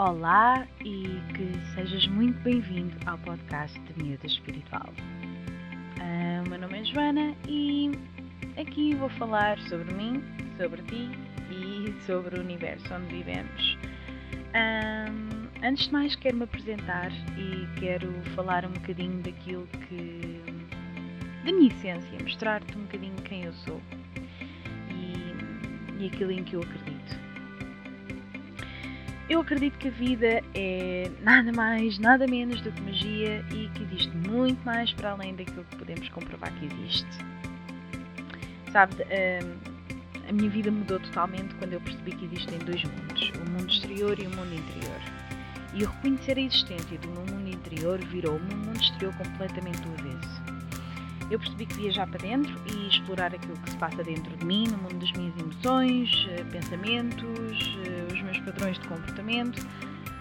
Olá e que sejas muito bem-vindo ao podcast de Miúda Espiritual. Uh, o meu nome é Joana e aqui vou falar sobre mim, sobre ti e sobre o universo onde vivemos. Um, antes de mais, quero me apresentar e quero falar um bocadinho daquilo que. da minha essência, mostrar-te um bocadinho quem eu sou e, e aquilo em que eu acredito. Eu acredito que a vida é nada mais, nada menos do que magia e que existe muito mais para além daquilo que podemos comprovar que existe. Sabe, hum, a minha vida mudou totalmente quando eu percebi que existem dois mundos, o mundo exterior e o mundo interior. E reconhecer a existência do meu mundo interior virou o meu mundo exterior completamente do avesso. Eu percebi que viajar para dentro e explorar aquilo que se passa dentro de mim, no mundo das minhas emoções, eh, pensamentos, eh, os meus padrões de comportamento,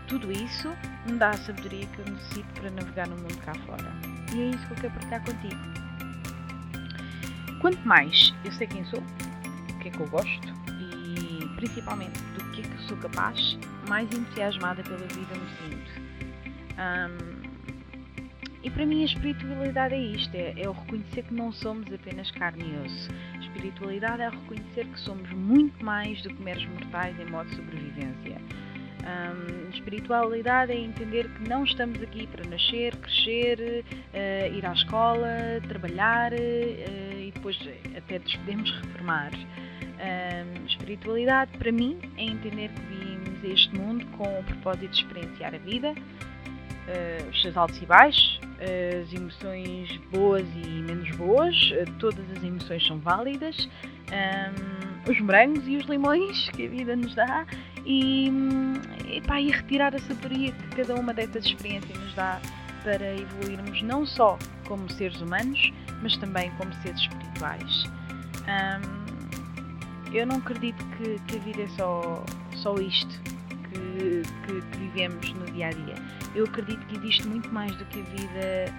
tudo isso me dá a sabedoria que eu necessito para navegar no mundo cá fora. E é isso que eu quero partilhar contigo. Quanto mais eu sei quem sou, o que é que eu gosto e principalmente do que é que sou capaz, mais entusiasmada pela vida me sinto. Um, e para mim a espiritualidade é isto, é, é o reconhecer que não somos apenas carne e osso. A espiritualidade é reconhecer que somos muito mais do que meros mortais em modo de sobrevivência. Um, espiritualidade é entender que não estamos aqui para nascer, crescer, uh, ir à escola, trabalhar uh, e depois até nos podemos reformar. Um, espiritualidade para mim é entender que vimos este mundo com o propósito de experienciar a vida, uh, os seus altos e baixos, as emoções boas e menos boas, uh, todas as emoções são válidas, um, os morangos e os limões que a vida nos dá e, epá, e retirar a sabedoria que cada uma dessas experiências nos dá para evoluirmos não só como seres humanos, mas também como seres espirituais. Um, eu não acredito que, que, a vida é só, só isto que, que, que vivemos no dia a dia eu acredito que existe muito mais do que a vida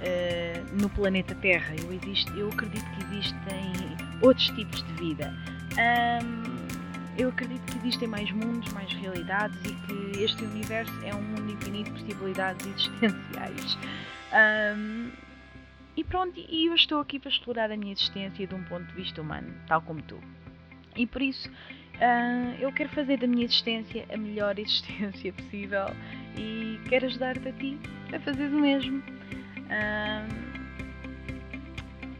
uh, no planeta Terra. Eu, existe, eu acredito que existem outros tipos de vida. Um, eu acredito que existem mais mundos, mais realidades e que este universo é um mundo infinito de possibilidades existenciais. Um, e pronto, e eu estou aqui para explorar a minha existência de um ponto de vista humano, tal como tu. E por isso uh, eu quero fazer da minha existência a melhor existência possível e quero ajudar-te a ti a fazer o mesmo. Uh,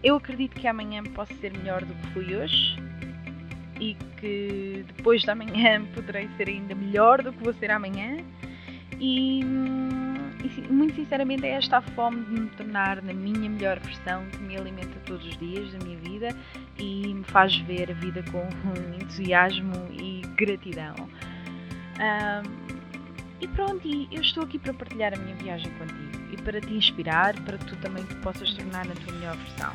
eu acredito que amanhã posso ser melhor do que fui hoje e que depois da manhã poderei ser ainda melhor do que vou ser amanhã. E, e muito sinceramente é esta a fome de me tornar na minha melhor versão que me alimenta todos os dias da minha vida e me faz ver a vida com entusiasmo e gratidão. Um, e pronto, eu estou aqui para partilhar a minha viagem contigo e para te inspirar, para que tu também te possas tornar na tua melhor versão.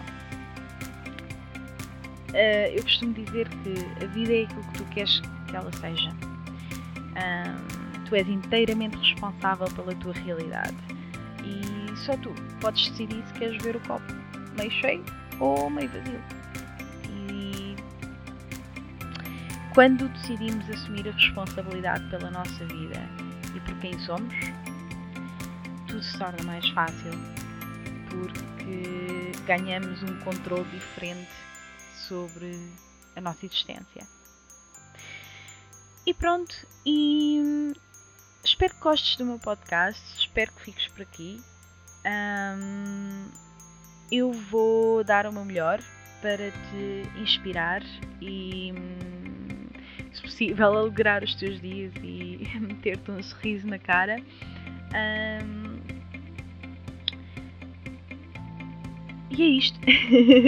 Uh, eu costumo dizer que a vida é aquilo que tu queres que ela seja. Um, tu és inteiramente responsável pela tua realidade e só tu podes decidir se queres ver o copo meio cheio ou meio vazio. E quando decidimos assumir a responsabilidade pela nossa vida e por quem somos, tudo se torna mais fácil porque ganhamos um controle diferente sobre a nossa existência. E pronto, e espero que gostes do meu podcast, espero que fiques por aqui. Um, eu vou dar o meu melhor para te inspirar e se possível, alegrar os teus dias e meter-te um sorriso na cara. Um, e é isto.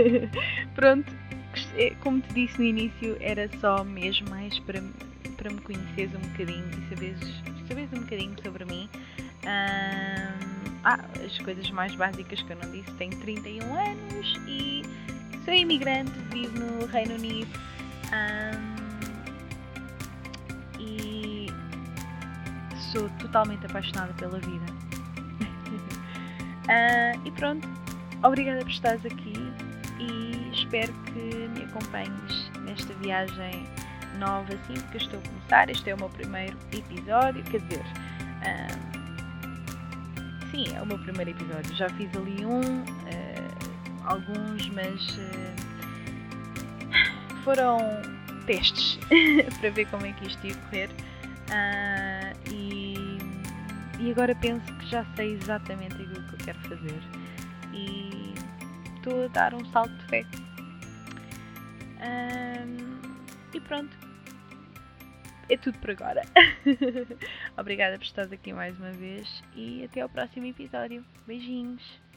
Pronto, é, como te disse no início, era só mesmo mais para, para me conheceres um bocadinho e saberes, saberes um bocadinho sobre mim. Um, ah, as coisas mais básicas que eu não disse: tenho 31 anos e sou imigrante, vivo no Reino Unido. Um, sou totalmente apaixonada pela vida. uh, e pronto, obrigada por estares aqui e espero que me acompanhes nesta viagem nova assim, porque estou a começar. Este é o meu primeiro episódio, quer dizer, sim, é o meu primeiro episódio. Já fiz ali um, uh, alguns, mas uh, foram testes para ver como é que isto ia correr. Uh, e, e agora penso que já sei exatamente aquilo que eu quero fazer. E estou a dar um salto de fé. e pronto. É tudo por agora. Obrigada por estar aqui mais uma vez e até ao próximo episódio. Beijinhos!